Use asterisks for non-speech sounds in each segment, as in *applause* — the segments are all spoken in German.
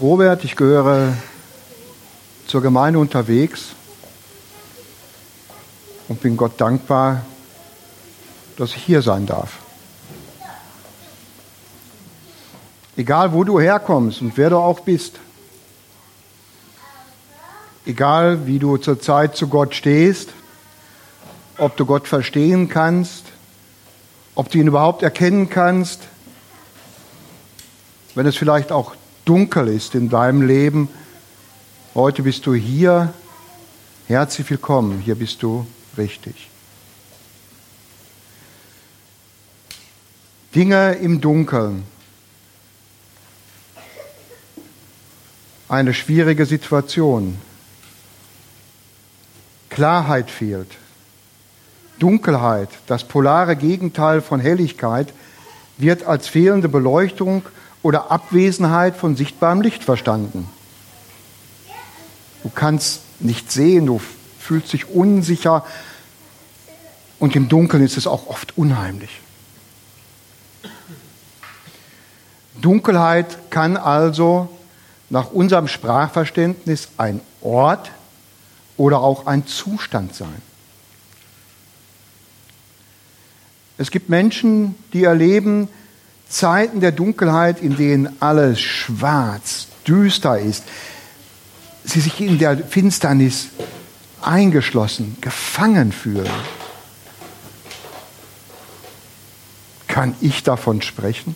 Robert, ich gehöre zur Gemeinde unterwegs und bin Gott dankbar, dass ich hier sein darf. Egal wo du herkommst und wer du auch bist, egal wie du zurzeit zu Gott stehst, ob du Gott verstehen kannst, ob du ihn überhaupt erkennen kannst, wenn es vielleicht auch dunkel ist in deinem Leben, heute bist du hier, herzlich willkommen, hier bist du richtig. Dinge im Dunkeln. Eine schwierige Situation. Klarheit fehlt. Dunkelheit, das polare Gegenteil von Helligkeit, wird als fehlende Beleuchtung oder Abwesenheit von sichtbarem Licht verstanden. Du kannst nicht sehen, du fühlst dich unsicher und im Dunkeln ist es auch oft unheimlich. Dunkelheit kann also nach unserem Sprachverständnis ein Ort oder auch ein Zustand sein. Es gibt Menschen, die erleben Zeiten der Dunkelheit, in denen alles schwarz, düster ist. Sie sich in der Finsternis eingeschlossen, gefangen fühlen. Kann ich davon sprechen?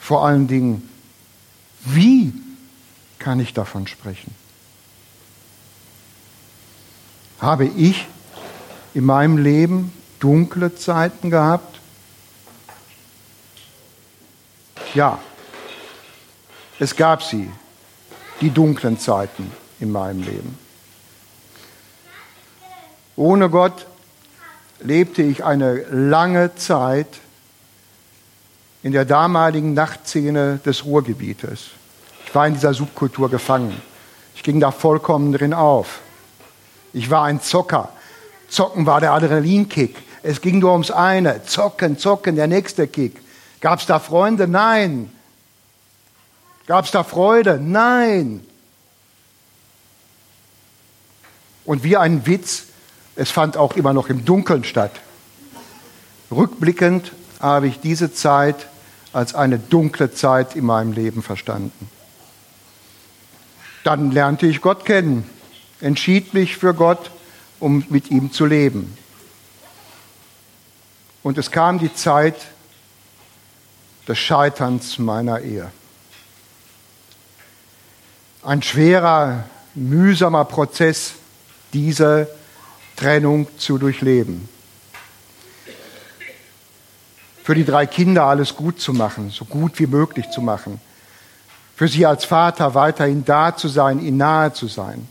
Vor allen Dingen, wie kann ich davon sprechen? Habe ich in meinem Leben dunkle Zeiten gehabt? Ja, es gab sie, die dunklen Zeiten in meinem Leben. Ohne Gott lebte ich eine lange Zeit in der damaligen Nachtszene des Ruhrgebietes. Ich war in dieser Subkultur gefangen. Ich ging da vollkommen drin auf. Ich war ein Zocker. Zocken war der Adrenalinkick. Es ging nur ums eine. Zocken, zocken, der nächste Kick. Gab es da Freunde? Nein. Gab es da Freude? Nein. Und wie ein Witz, es fand auch immer noch im Dunkeln statt. Rückblickend habe ich diese Zeit als eine dunkle Zeit in meinem Leben verstanden. Dann lernte ich Gott kennen, entschied mich für Gott, um mit ihm zu leben. Und es kam die Zeit des Scheiterns meiner Ehe. Ein schwerer, mühsamer Prozess, diese Trennung zu durchleben. Für die drei Kinder alles gut zu machen, so gut wie möglich zu machen. Für sie als Vater weiterhin da zu sein, ihnen nahe zu sein.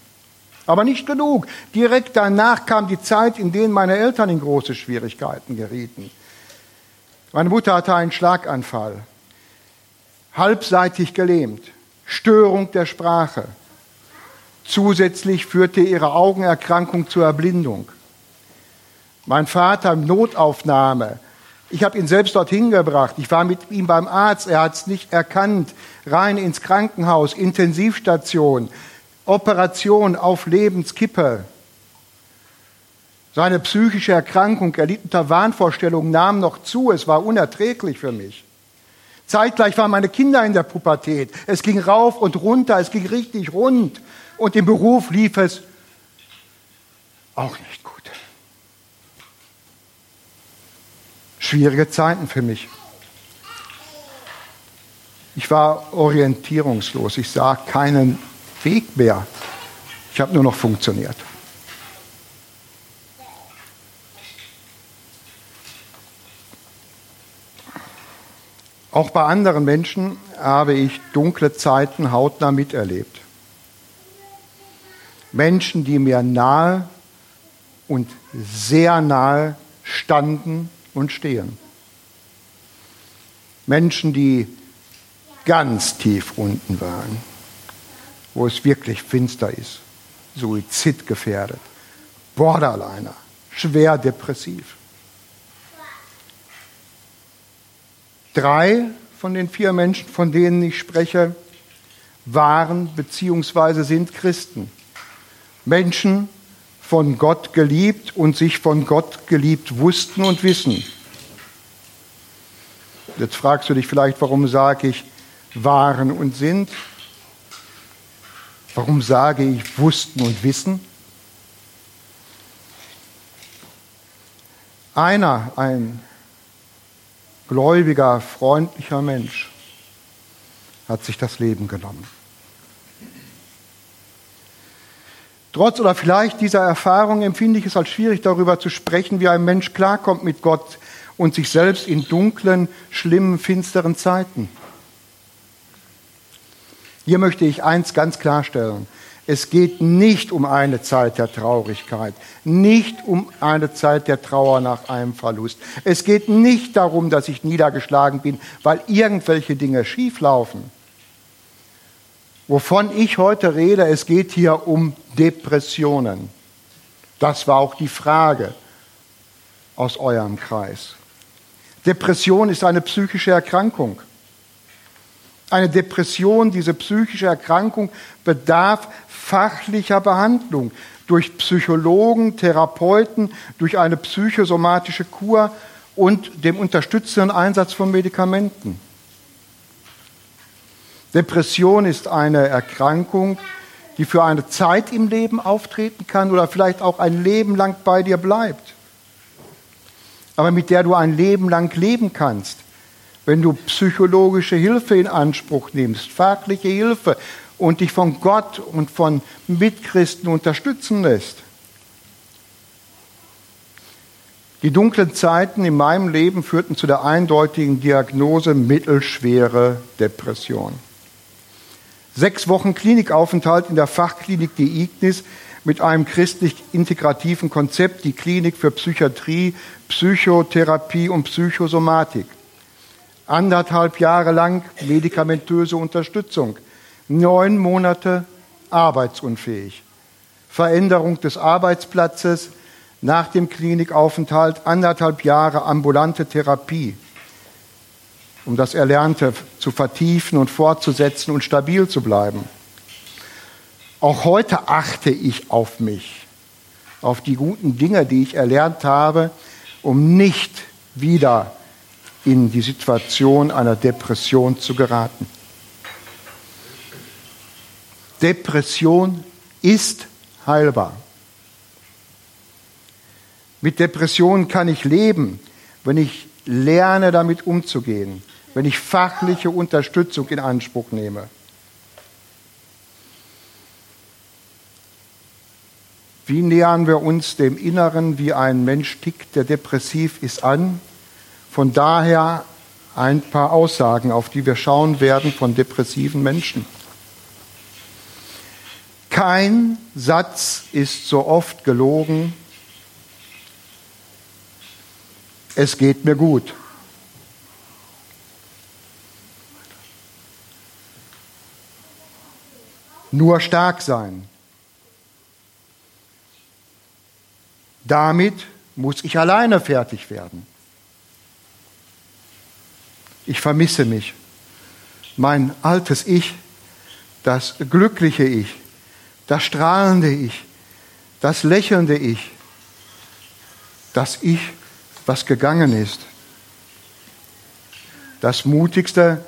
Aber nicht genug. Direkt danach kam die Zeit, in der meine Eltern in große Schwierigkeiten gerieten. Meine Mutter hatte einen Schlaganfall, halbseitig gelähmt, Störung der Sprache. Zusätzlich führte ihre Augenerkrankung zur Erblindung. Mein Vater Notaufnahme. Ich habe ihn selbst dorthin gebracht. Ich war mit ihm beim Arzt. Er hat es nicht erkannt. Rein ins Krankenhaus, Intensivstation. Operation auf Lebenskippe. Seine psychische Erkrankung, erlitt unter Wahnvorstellungen, nahm noch zu. Es war unerträglich für mich. Zeitgleich waren meine Kinder in der Pubertät. Es ging rauf und runter, es ging richtig rund. Und im Beruf lief es auch nicht gut. Schwierige Zeiten für mich. Ich war orientierungslos. Ich sah keinen Weg mehr. Ich habe nur noch funktioniert. Auch bei anderen Menschen habe ich dunkle Zeiten hautnah miterlebt. Menschen, die mir nahe und sehr nahe standen und stehen. Menschen, die ganz tief unten waren wo es wirklich finster ist, suizidgefährdet, Borderliner, schwer depressiv. Drei von den vier Menschen, von denen ich spreche, waren bzw. sind Christen. Menschen von Gott geliebt und sich von Gott geliebt wussten und wissen. Jetzt fragst du dich vielleicht, warum sage ich waren und sind? Warum sage ich wussten und wissen? Einer, ein gläubiger, freundlicher Mensch, hat sich das Leben genommen. Trotz oder vielleicht dieser Erfahrung empfinde ich es als schwierig, darüber zu sprechen, wie ein Mensch klarkommt mit Gott und sich selbst in dunklen, schlimmen, finsteren Zeiten. Hier möchte ich eins ganz klarstellen. Es geht nicht um eine Zeit der Traurigkeit, nicht um eine Zeit der Trauer nach einem Verlust. Es geht nicht darum, dass ich niedergeschlagen bin, weil irgendwelche Dinge schieflaufen. Wovon ich heute rede, es geht hier um Depressionen. Das war auch die Frage aus eurem Kreis. Depression ist eine psychische Erkrankung. Eine Depression, diese psychische Erkrankung bedarf fachlicher Behandlung durch Psychologen, Therapeuten, durch eine psychosomatische Kur und dem unterstützenden Einsatz von Medikamenten. Depression ist eine Erkrankung, die für eine Zeit im Leben auftreten kann oder vielleicht auch ein Leben lang bei dir bleibt, aber mit der du ein Leben lang leben kannst wenn du psychologische Hilfe in Anspruch nimmst, fachliche Hilfe und dich von Gott und von Mitchristen unterstützen lässt. Die dunklen Zeiten in meinem Leben führten zu der eindeutigen Diagnose mittelschwere Depression. Sechs Wochen Klinikaufenthalt in der Fachklinik Die Ignis mit einem christlich integrativen Konzept, die Klinik für Psychiatrie, Psychotherapie und Psychosomatik anderthalb Jahre lang medikamentöse Unterstützung, neun Monate arbeitsunfähig, Veränderung des Arbeitsplatzes. Nach dem Klinikaufenthalt, anderthalb Jahre ambulante Therapie, um das Erlernte zu vertiefen und fortzusetzen und stabil zu bleiben. Auch heute achte ich auf mich, auf die guten Dinge, die ich erlernt habe, um nicht wieder in die Situation einer Depression zu geraten. Depression ist heilbar. Mit Depression kann ich leben, wenn ich lerne, damit umzugehen, wenn ich fachliche Unterstützung in Anspruch nehme. Wie nähern wir uns dem Inneren, wie ein Mensch tickt, der depressiv ist, an? Von daher ein paar Aussagen, auf die wir schauen werden von depressiven Menschen. Kein Satz ist so oft gelogen. Es geht mir gut. Nur stark sein. Damit muss ich alleine fertig werden. Ich vermisse mich. Mein altes Ich, das glückliche Ich, das strahlende Ich, das lächelnde Ich, das Ich, was gegangen ist. Das Mutigste,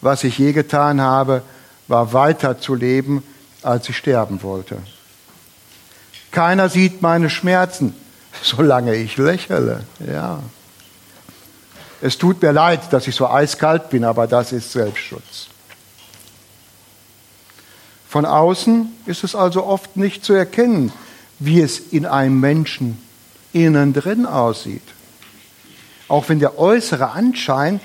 was ich je getan habe, war weiter zu leben, als ich sterben wollte. Keiner sieht meine Schmerzen, *laughs* solange ich lächle. Ja. Es tut mir leid, dass ich so eiskalt bin, aber das ist Selbstschutz. Von außen ist es also oft nicht zu erkennen, wie es in einem Menschen innen drin aussieht. Auch wenn der äußere Anschein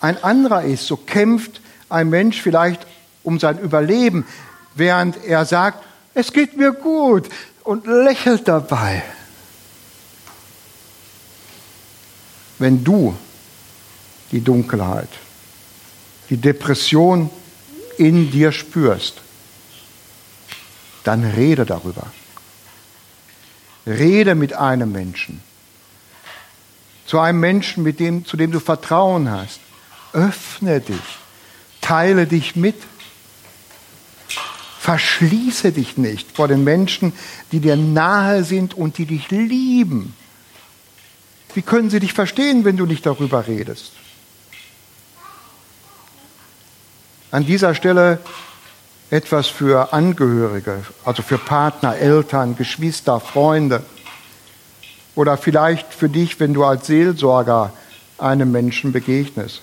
ein anderer ist, so kämpft ein Mensch vielleicht um sein Überleben, während er sagt, es geht mir gut und lächelt dabei. Wenn du die Dunkelheit, die Depression in dir spürst, dann rede darüber. Rede mit einem Menschen. Zu einem Menschen, mit dem, zu dem du Vertrauen hast. Öffne dich. Teile dich mit. Verschließe dich nicht vor den Menschen, die dir nahe sind und die dich lieben. Wie können sie dich verstehen, wenn du nicht darüber redest? An dieser Stelle etwas für Angehörige, also für Partner, Eltern, Geschwister, Freunde. Oder vielleicht für dich, wenn du als Seelsorger einem Menschen begegnest.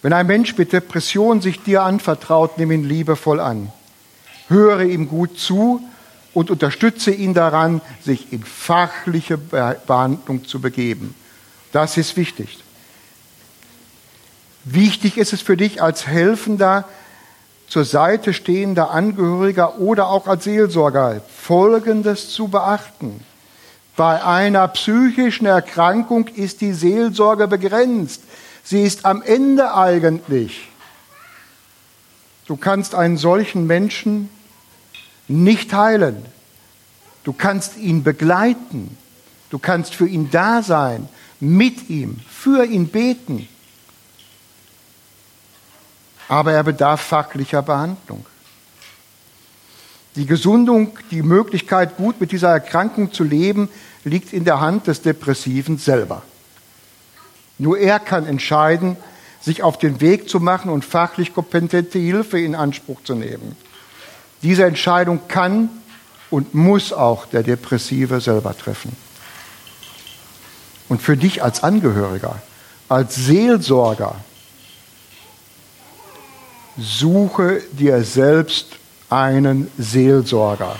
Wenn ein Mensch mit Depression sich dir anvertraut, nimm ihn liebevoll an. Höre ihm gut zu und unterstütze ihn daran, sich in fachliche Behandlung zu begeben. Das ist wichtig. Wichtig ist es für dich als Helfender, zur Seite stehender Angehöriger oder auch als Seelsorger, Folgendes zu beachten. Bei einer psychischen Erkrankung ist die Seelsorge begrenzt. Sie ist am Ende eigentlich. Du kannst einen solchen Menschen nicht heilen. Du kannst ihn begleiten. Du kannst für ihn da sein, mit ihm, für ihn beten. Aber er bedarf fachlicher Behandlung. Die Gesundung, die Möglichkeit, gut mit dieser Erkrankung zu leben, liegt in der Hand des Depressiven selber. Nur er kann entscheiden, sich auf den Weg zu machen und fachlich kompetente Hilfe in Anspruch zu nehmen. Diese Entscheidung kann und muss auch der Depressive selber treffen. Und für dich als Angehöriger, als Seelsorger, suche dir selbst einen Seelsorger,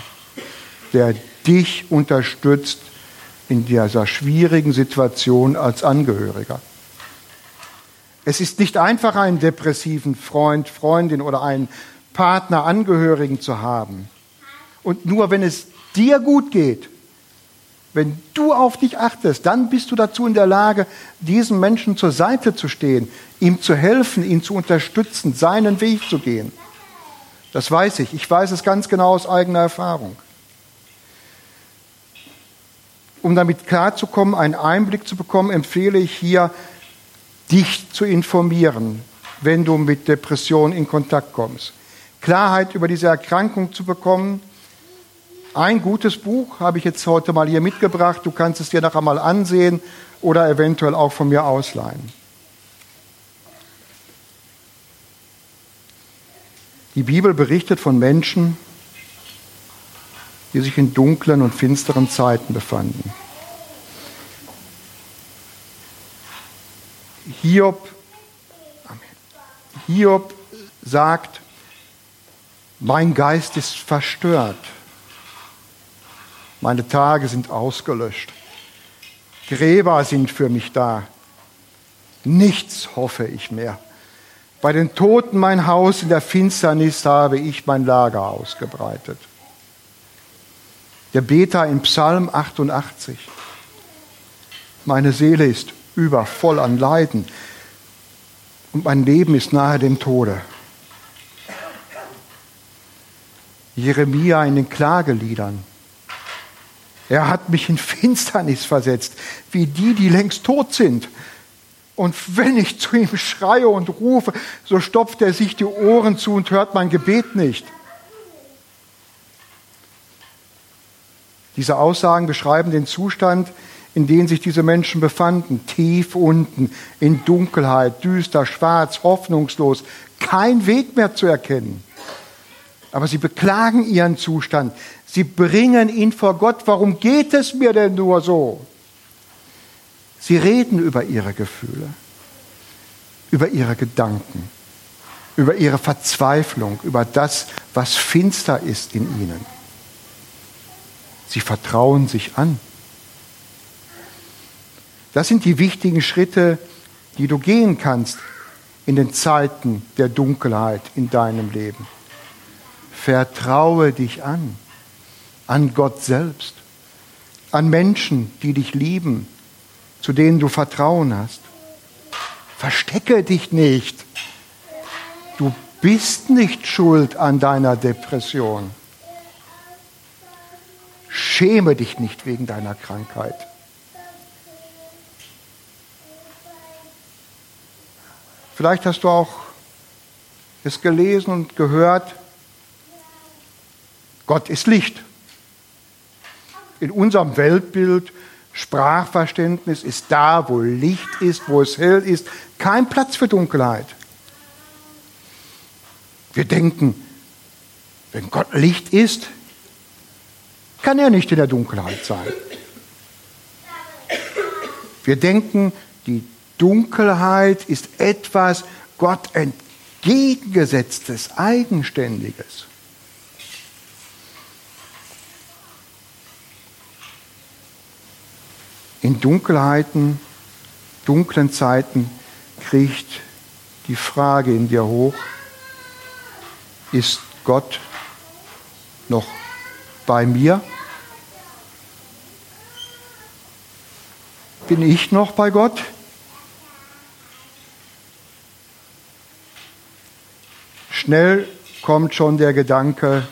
der dich unterstützt in dieser schwierigen Situation als Angehöriger. Es ist nicht einfach, einen depressiven Freund, Freundin oder einen Partner, Angehörigen zu haben. Und nur wenn es dir gut geht, wenn du auf dich achtest, dann bist du dazu in der Lage, diesem Menschen zur Seite zu stehen, ihm zu helfen, ihn zu unterstützen, seinen Weg zu gehen. Das weiß ich. Ich weiß es ganz genau aus eigener Erfahrung. Um damit klarzukommen, einen Einblick zu bekommen, empfehle ich hier, dich zu informieren, wenn du mit Depressionen in Kontakt kommst. Klarheit über diese Erkrankung zu bekommen, ein gutes Buch habe ich jetzt heute mal hier mitgebracht. Du kannst es dir nachher mal ansehen oder eventuell auch von mir ausleihen. Die Bibel berichtet von Menschen, die sich in dunklen und finsteren Zeiten befanden. Hiob, Hiob sagt, mein Geist ist verstört meine Tage sind ausgelöscht. Gräber sind für mich da. Nichts hoffe ich mehr. Bei den Toten mein Haus in der Finsternis habe ich mein Lager ausgebreitet. Der Beter im Psalm 88. Meine Seele ist übervoll an Leiden und mein Leben ist nahe dem Tode. Jeremia in den Klageliedern. Er hat mich in Finsternis versetzt, wie die, die längst tot sind. Und wenn ich zu ihm schreie und rufe, so stopft er sich die Ohren zu und hört mein Gebet nicht. Diese Aussagen beschreiben den Zustand, in dem sich diese Menschen befanden. Tief unten, in Dunkelheit, düster, schwarz, hoffnungslos, kein Weg mehr zu erkennen. Aber sie beklagen ihren Zustand. Sie bringen ihn vor Gott. Warum geht es mir denn nur so? Sie reden über ihre Gefühle, über ihre Gedanken, über ihre Verzweiflung, über das, was finster ist in ihnen. Sie vertrauen sich an. Das sind die wichtigen Schritte, die du gehen kannst in den Zeiten der Dunkelheit in deinem Leben. Vertraue dich an an Gott selbst, an Menschen, die dich lieben, zu denen du Vertrauen hast. Verstecke dich nicht. Du bist nicht schuld an deiner Depression. Schäme dich nicht wegen deiner Krankheit. Vielleicht hast du auch es gelesen und gehört, Gott ist Licht. In unserem Weltbild, Sprachverständnis ist da, wo Licht ist, wo es hell ist, kein Platz für Dunkelheit. Wir denken, wenn Gott Licht ist, kann er nicht in der Dunkelheit sein. Wir denken, die Dunkelheit ist etwas Gott entgegengesetztes, eigenständiges. In Dunkelheiten, dunklen Zeiten kriecht die Frage in dir hoch, ist Gott noch bei mir? Bin ich noch bei Gott? Schnell kommt schon der Gedanke,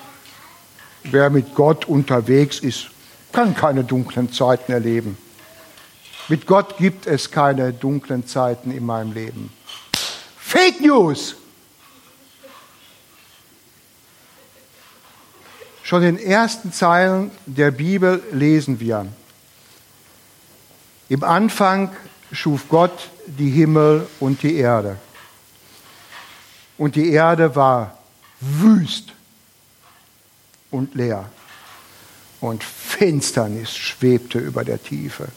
wer mit Gott unterwegs ist, kann keine dunklen Zeiten erleben. Mit Gott gibt es keine dunklen Zeiten in meinem Leben. Fake News! Schon in den ersten Zeilen der Bibel lesen wir, im Anfang schuf Gott die Himmel und die Erde. Und die Erde war wüst und leer. Und Finsternis schwebte über der Tiefe.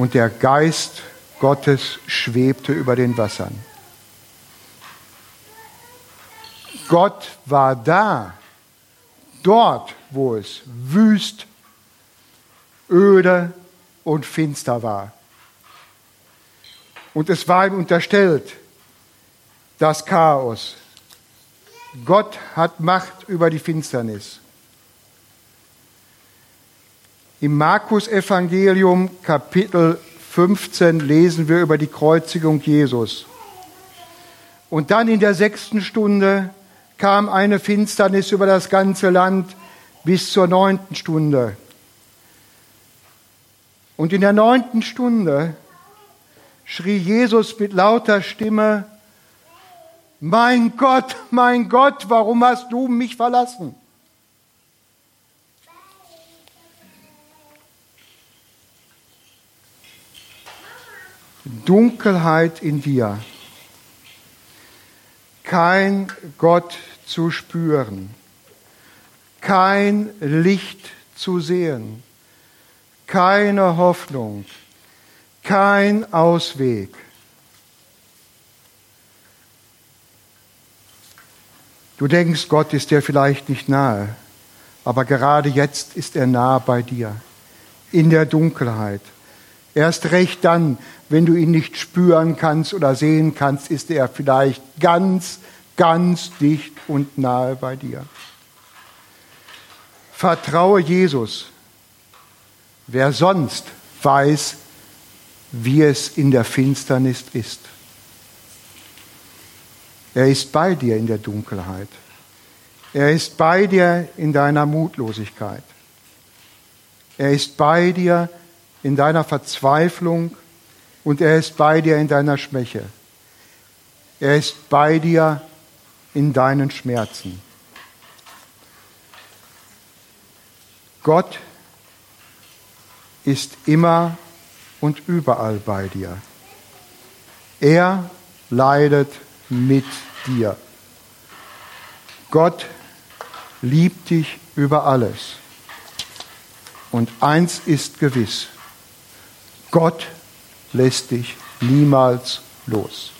Und der Geist Gottes schwebte über den Wassern. Gott war da, dort, wo es wüst, öde und finster war. Und es war ihm unterstellt, das Chaos. Gott hat Macht über die Finsternis. Im Markus Evangelium Kapitel 15 lesen wir über die Kreuzigung Jesus. Und dann in der sechsten Stunde kam eine Finsternis über das ganze Land bis zur neunten Stunde. Und in der neunten Stunde schrie Jesus mit lauter Stimme, mein Gott, mein Gott, warum hast du mich verlassen? Dunkelheit in dir, kein Gott zu spüren, kein Licht zu sehen keine Hoffnung, kein Ausweg. Du denkst, Gott ist dir vielleicht nicht nahe, aber gerade jetzt ist er nah bei dir, in der Dunkelheit. Erst recht dann, wenn du ihn nicht spüren kannst oder sehen kannst, ist er vielleicht ganz, ganz dicht und nahe bei dir. Vertraue Jesus Wer sonst weiß, wie es in der Finsternis ist. Er ist bei dir in der Dunkelheit. Er ist bei dir in deiner Mutlosigkeit. Er ist bei dir in deiner Verzweiflung und er ist bei dir in deiner Schwäche. Er ist bei dir in deinen Schmerzen. Gott ist immer und überall bei dir. Er leidet mit dir. Gott liebt dich über alles. Und eins ist gewiss, Gott lässt dich niemals los.